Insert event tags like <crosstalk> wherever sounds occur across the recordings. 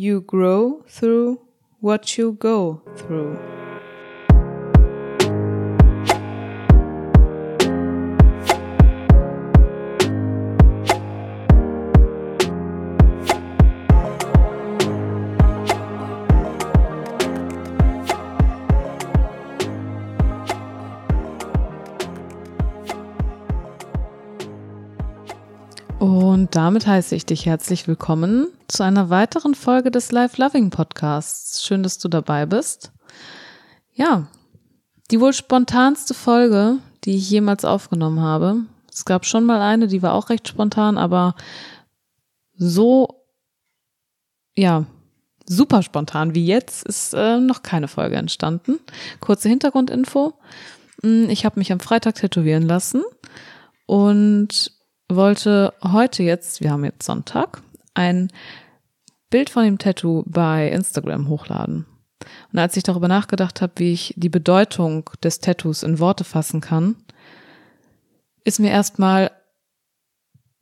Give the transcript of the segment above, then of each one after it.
You grow through what you go through. Und damit heiße ich dich herzlich willkommen zu einer weiteren Folge des Life Loving Podcasts. Schön, dass du dabei bist. Ja, die wohl spontanste Folge, die ich jemals aufgenommen habe. Es gab schon mal eine, die war auch recht spontan, aber so, ja, super spontan wie jetzt ist äh, noch keine Folge entstanden. Kurze Hintergrundinfo. Hm, ich habe mich am Freitag tätowieren lassen und wollte heute jetzt, wir haben jetzt Sonntag, ein Bild von dem Tattoo bei Instagram hochladen. Und als ich darüber nachgedacht habe, wie ich die Bedeutung des Tattoos in Worte fassen kann, ist mir erstmal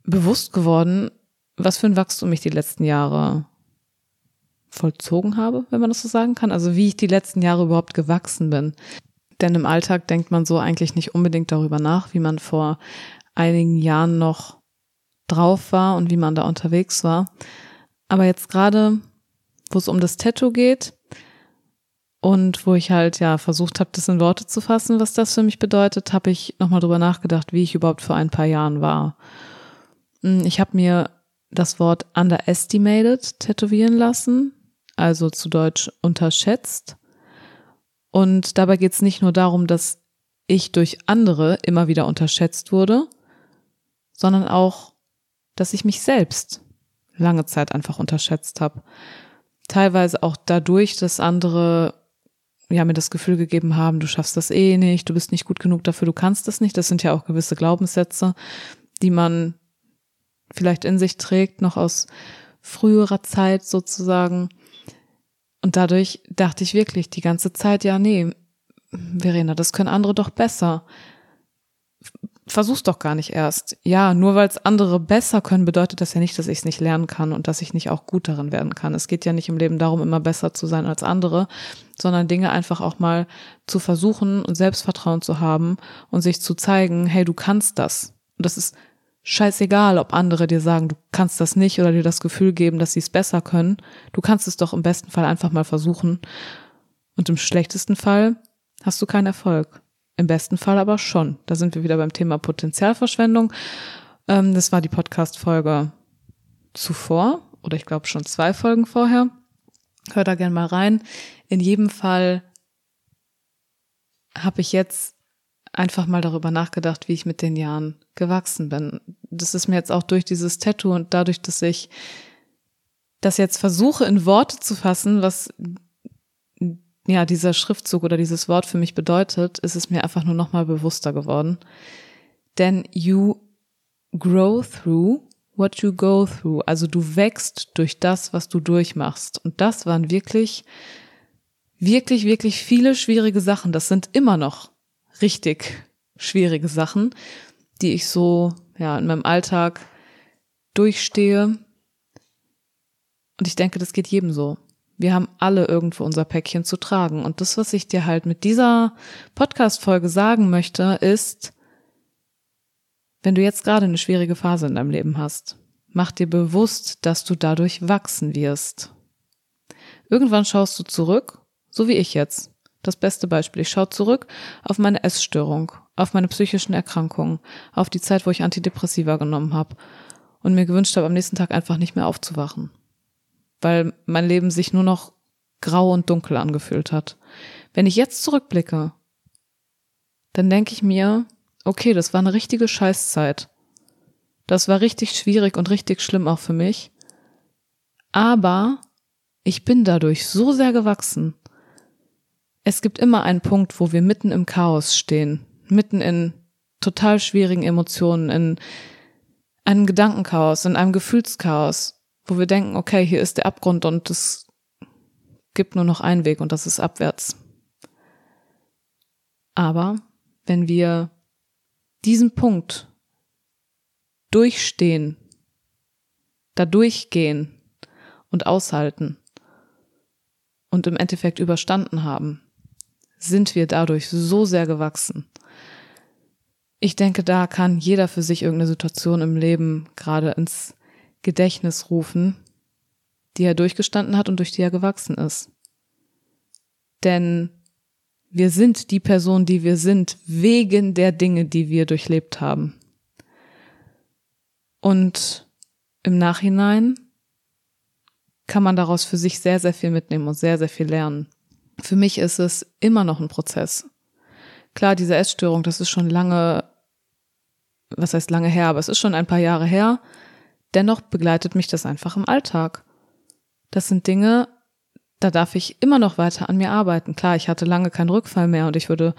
bewusst geworden, was für ein Wachstum ich die letzten Jahre vollzogen habe, wenn man das so sagen kann. Also wie ich die letzten Jahre überhaupt gewachsen bin. Denn im Alltag denkt man so eigentlich nicht unbedingt darüber nach, wie man vor einigen Jahren noch drauf war und wie man da unterwegs war. Aber jetzt gerade, wo es um das Tattoo geht und wo ich halt ja versucht habe, das in Worte zu fassen, was das für mich bedeutet, habe ich nochmal drüber nachgedacht, wie ich überhaupt vor ein paar Jahren war. Hm, ich habe mir das Wort underestimated tätowieren lassen, also zu Deutsch unterschätzt. Und dabei geht es nicht nur darum, dass ich durch andere immer wieder unterschätzt wurde, sondern auch, dass ich mich selbst lange Zeit einfach unterschätzt habe. Teilweise auch dadurch, dass andere ja mir das Gefühl gegeben haben, du schaffst das eh nicht, du bist nicht gut genug dafür, du kannst das nicht. Das sind ja auch gewisse Glaubenssätze, die man vielleicht in sich trägt, noch aus früherer Zeit sozusagen. Und dadurch dachte ich wirklich die ganze Zeit, ja, nee, Verena, das können andere doch besser versuch's doch gar nicht erst. Ja, nur weil es andere besser können, bedeutet das ja nicht, dass ich es nicht lernen kann und dass ich nicht auch gut darin werden kann. Es geht ja nicht im Leben darum, immer besser zu sein als andere, sondern Dinge einfach auch mal zu versuchen und Selbstvertrauen zu haben und sich zu zeigen, hey, du kannst das. Und das ist scheißegal, ob andere dir sagen, du kannst das nicht oder dir das Gefühl geben, dass sie es besser können. Du kannst es doch im besten Fall einfach mal versuchen. Und im schlechtesten Fall hast du keinen Erfolg. Im besten Fall aber schon. Da sind wir wieder beim Thema Potenzialverschwendung. Ähm, das war die Podcast-Folge zuvor oder ich glaube schon zwei Folgen vorher. Hör da gern mal rein. In jedem Fall habe ich jetzt einfach mal darüber nachgedacht, wie ich mit den Jahren gewachsen bin. Das ist mir jetzt auch durch dieses Tattoo und dadurch, dass ich das jetzt versuche in Worte zu fassen, was ja, dieser Schriftzug oder dieses Wort für mich bedeutet, ist es mir einfach nur nochmal bewusster geworden. Denn you grow through what you go through. Also du wächst durch das, was du durchmachst. Und das waren wirklich, wirklich, wirklich viele schwierige Sachen. Das sind immer noch richtig schwierige Sachen, die ich so, ja, in meinem Alltag durchstehe. Und ich denke, das geht jedem so. Wir haben alle irgendwo unser Päckchen zu tragen. Und das, was ich dir halt mit dieser Podcast-Folge sagen möchte, ist, wenn du jetzt gerade eine schwierige Phase in deinem Leben hast, mach dir bewusst, dass du dadurch wachsen wirst. Irgendwann schaust du zurück, so wie ich jetzt. Das beste Beispiel. Ich schaue zurück auf meine Essstörung, auf meine psychischen Erkrankungen, auf die Zeit, wo ich Antidepressiva genommen habe und mir gewünscht habe, am nächsten Tag einfach nicht mehr aufzuwachen weil mein Leben sich nur noch grau und dunkel angefühlt hat. Wenn ich jetzt zurückblicke, dann denke ich mir, okay, das war eine richtige Scheißzeit. Das war richtig schwierig und richtig schlimm auch für mich. Aber ich bin dadurch so sehr gewachsen. Es gibt immer einen Punkt, wo wir mitten im Chaos stehen, mitten in total schwierigen Emotionen, in einem Gedankenchaos, in einem Gefühlschaos wo wir denken, okay, hier ist der Abgrund und es gibt nur noch einen Weg und das ist abwärts. Aber wenn wir diesen Punkt durchstehen, da durchgehen und aushalten, und im Endeffekt überstanden haben, sind wir dadurch so sehr gewachsen. Ich denke, da kann jeder für sich irgendeine Situation im Leben gerade ins Gedächtnis rufen, die er durchgestanden hat und durch die er gewachsen ist. Denn wir sind die Person, die wir sind, wegen der Dinge, die wir durchlebt haben. Und im Nachhinein kann man daraus für sich sehr, sehr viel mitnehmen und sehr, sehr viel lernen. Für mich ist es immer noch ein Prozess. Klar, diese Essstörung, das ist schon lange, was heißt lange her, aber es ist schon ein paar Jahre her. Dennoch begleitet mich das einfach im Alltag. Das sind Dinge, da darf ich immer noch weiter an mir arbeiten. Klar, ich hatte lange keinen Rückfall mehr und ich würde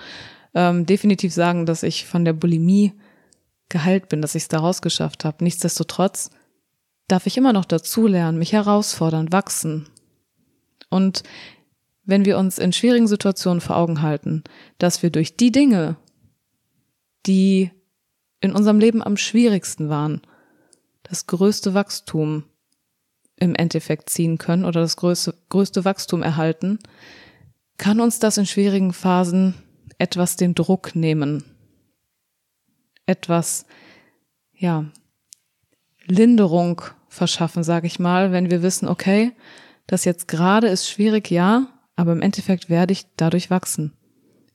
ähm, definitiv sagen, dass ich von der Bulimie geheilt bin, dass ich es da rausgeschafft habe. Nichtsdestotrotz darf ich immer noch dazulernen, mich herausfordern, wachsen. Und wenn wir uns in schwierigen Situationen vor Augen halten, dass wir durch die Dinge, die in unserem Leben am schwierigsten waren, das größte Wachstum im Endeffekt ziehen können oder das größte, größte Wachstum erhalten, kann uns das in schwierigen Phasen etwas den Druck nehmen. Etwas, ja, Linderung verschaffen, sage ich mal, wenn wir wissen, okay, das jetzt gerade ist schwierig, ja, aber im Endeffekt werde ich dadurch wachsen.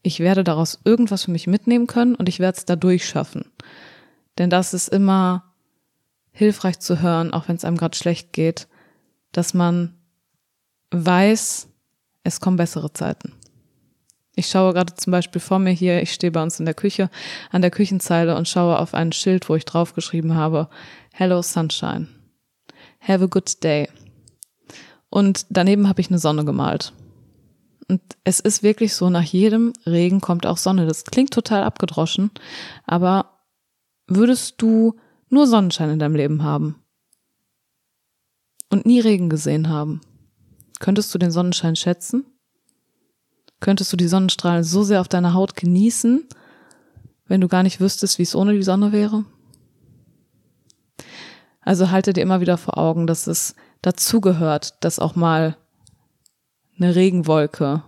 Ich werde daraus irgendwas für mich mitnehmen können und ich werde es dadurch schaffen. Denn das ist immer hilfreich zu hören, auch wenn es einem gerade schlecht geht, dass man weiß, es kommen bessere Zeiten. Ich schaue gerade zum Beispiel vor mir hier, ich stehe bei uns in der Küche an der Küchenzeile und schaue auf ein Schild, wo ich draufgeschrieben habe, Hello Sunshine. Have a good day. Und daneben habe ich eine Sonne gemalt. Und es ist wirklich so, nach jedem Regen kommt auch Sonne. Das klingt total abgedroschen, aber würdest du nur Sonnenschein in deinem Leben haben, und nie Regen gesehen haben, könntest du den Sonnenschein schätzen? Könntest du die Sonnenstrahlen so sehr auf deiner Haut genießen, wenn du gar nicht wüsstest, wie es ohne die Sonne wäre? Also halte dir immer wieder vor Augen, dass es dazugehört, dass auch mal eine Regenwolke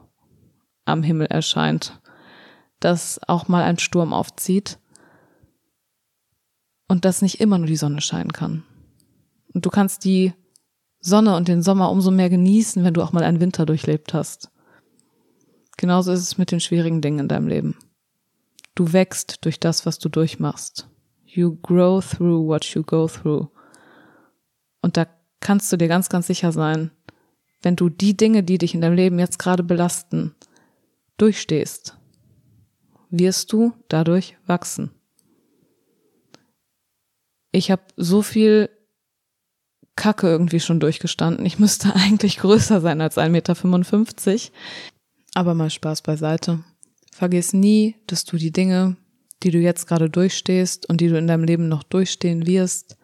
am Himmel erscheint, dass auch mal ein Sturm aufzieht und dass nicht immer nur die Sonne scheinen kann. Und du kannst die Sonne und den Sommer umso mehr genießen, wenn du auch mal einen Winter durchlebt hast. Genauso ist es mit den schwierigen Dingen in deinem Leben. Du wächst durch das, was du durchmachst. You grow through what you go through. Und da kannst du dir ganz, ganz sicher sein, wenn du die Dinge, die dich in deinem Leben jetzt gerade belasten, durchstehst, wirst du dadurch wachsen. Ich habe so viel Kacke irgendwie schon durchgestanden. Ich müsste <laughs> eigentlich größer sein als 1,55 Meter. Aber mal Spaß beiseite. Vergiss nie, dass du die Dinge, die du jetzt gerade durchstehst und die du in deinem Leben noch durchstehen wirst,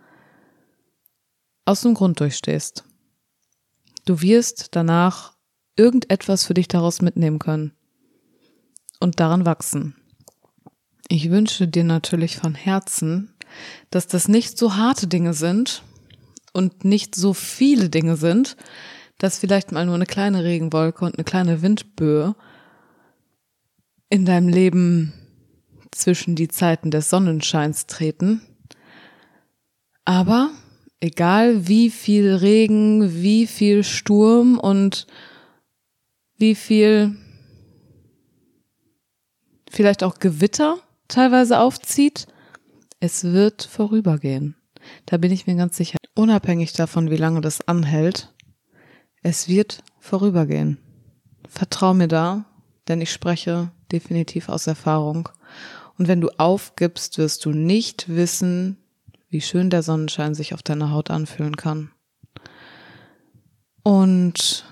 aus dem Grund durchstehst. Du wirst danach irgendetwas für dich daraus mitnehmen können und daran wachsen. Ich wünsche dir natürlich von Herzen, dass das nicht so harte Dinge sind, und nicht so viele Dinge sind, dass vielleicht mal nur eine kleine Regenwolke und eine kleine Windböe in deinem Leben zwischen die Zeiten des Sonnenscheins treten. Aber egal wie viel Regen, wie viel Sturm und wie viel vielleicht auch Gewitter teilweise aufzieht, es wird vorübergehen. Da bin ich mir ganz sicher. Unabhängig davon, wie lange das anhält, es wird vorübergehen. Vertrau mir da, denn ich spreche definitiv aus Erfahrung. Und wenn du aufgibst, wirst du nicht wissen, wie schön der Sonnenschein sich auf deiner Haut anfühlen kann. Und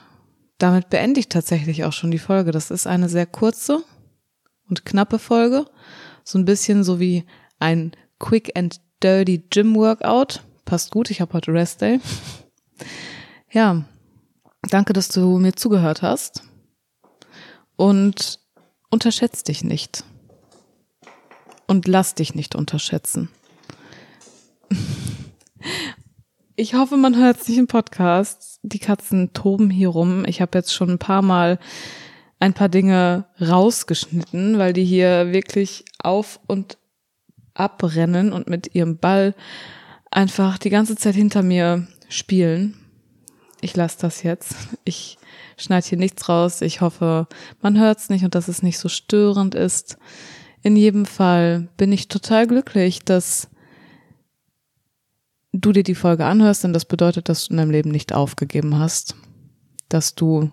damit beende ich tatsächlich auch schon die Folge. Das ist eine sehr kurze und knappe Folge. So ein bisschen so wie ein Quick and Dirty Gym Workout. Passt gut, ich habe heute Rest Day. Ja, danke, dass du mir zugehört hast. Und unterschätz dich nicht. Und lass dich nicht unterschätzen. Ich hoffe, man hört es nicht im Podcast. Die Katzen toben hier rum. Ich habe jetzt schon ein paar Mal ein paar Dinge rausgeschnitten, weil die hier wirklich auf und abrennen und mit ihrem Ball einfach die ganze Zeit hinter mir spielen. Ich lasse das jetzt. Ich schneide hier nichts raus. Ich hoffe, man hört es nicht und dass es nicht so störend ist. In jedem Fall bin ich total glücklich, dass du dir die Folge anhörst, denn das bedeutet, dass du in deinem Leben nicht aufgegeben hast, dass du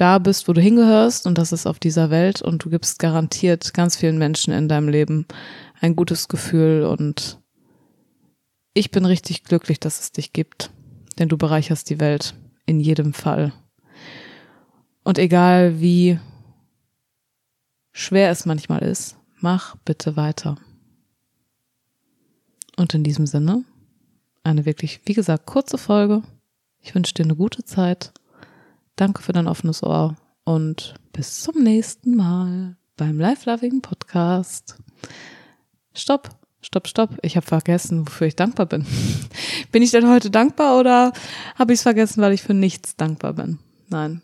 da bist, wo du hingehörst und das ist auf dieser Welt und du gibst garantiert ganz vielen Menschen in deinem Leben ein gutes Gefühl und ich bin richtig glücklich, dass es dich gibt, denn du bereicherst die Welt in jedem Fall. Und egal wie schwer es manchmal ist, mach bitte weiter. Und in diesem Sinne, eine wirklich, wie gesagt, kurze Folge. Ich wünsche dir eine gute Zeit. Danke für dein offenes Ohr und bis zum nächsten Mal beim Life Loving Podcast. Stopp, stopp, stopp. Ich habe vergessen, wofür ich dankbar bin. <laughs> bin ich denn heute dankbar oder habe ich es vergessen, weil ich für nichts dankbar bin? Nein.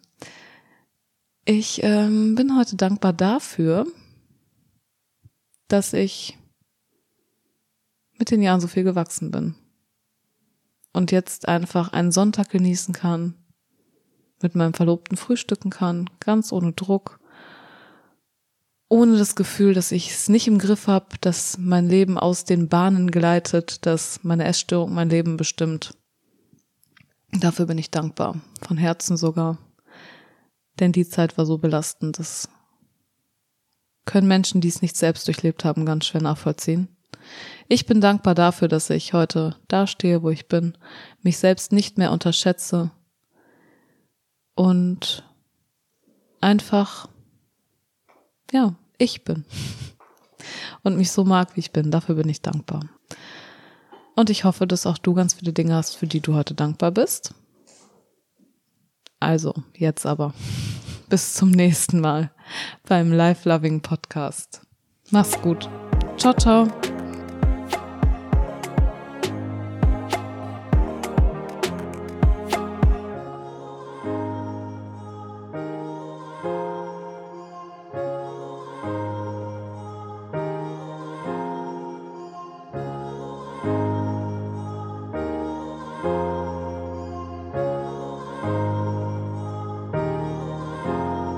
Ich ähm, bin heute dankbar dafür, dass ich mit den Jahren so viel gewachsen bin. Und jetzt einfach einen Sonntag genießen kann, mit meinem Verlobten frühstücken kann, ganz ohne Druck, ohne das Gefühl, dass ich es nicht im Griff habe, dass mein Leben aus den Bahnen gleitet, dass meine Essstörung mein Leben bestimmt. Dafür bin ich dankbar, von Herzen sogar. Denn die Zeit war so belastend, das können Menschen, die es nicht selbst durchlebt haben, ganz schwer nachvollziehen. Ich bin dankbar dafür, dass ich heute dastehe, wo ich bin, mich selbst nicht mehr unterschätze und einfach, ja, ich bin. Und mich so mag, wie ich bin. Dafür bin ich dankbar. Und ich hoffe, dass auch du ganz viele Dinge hast, für die du heute dankbar bist. Also, jetzt aber. <laughs> Bis zum nächsten Mal beim Life Loving Podcast. Mach's gut. Ciao, ciao.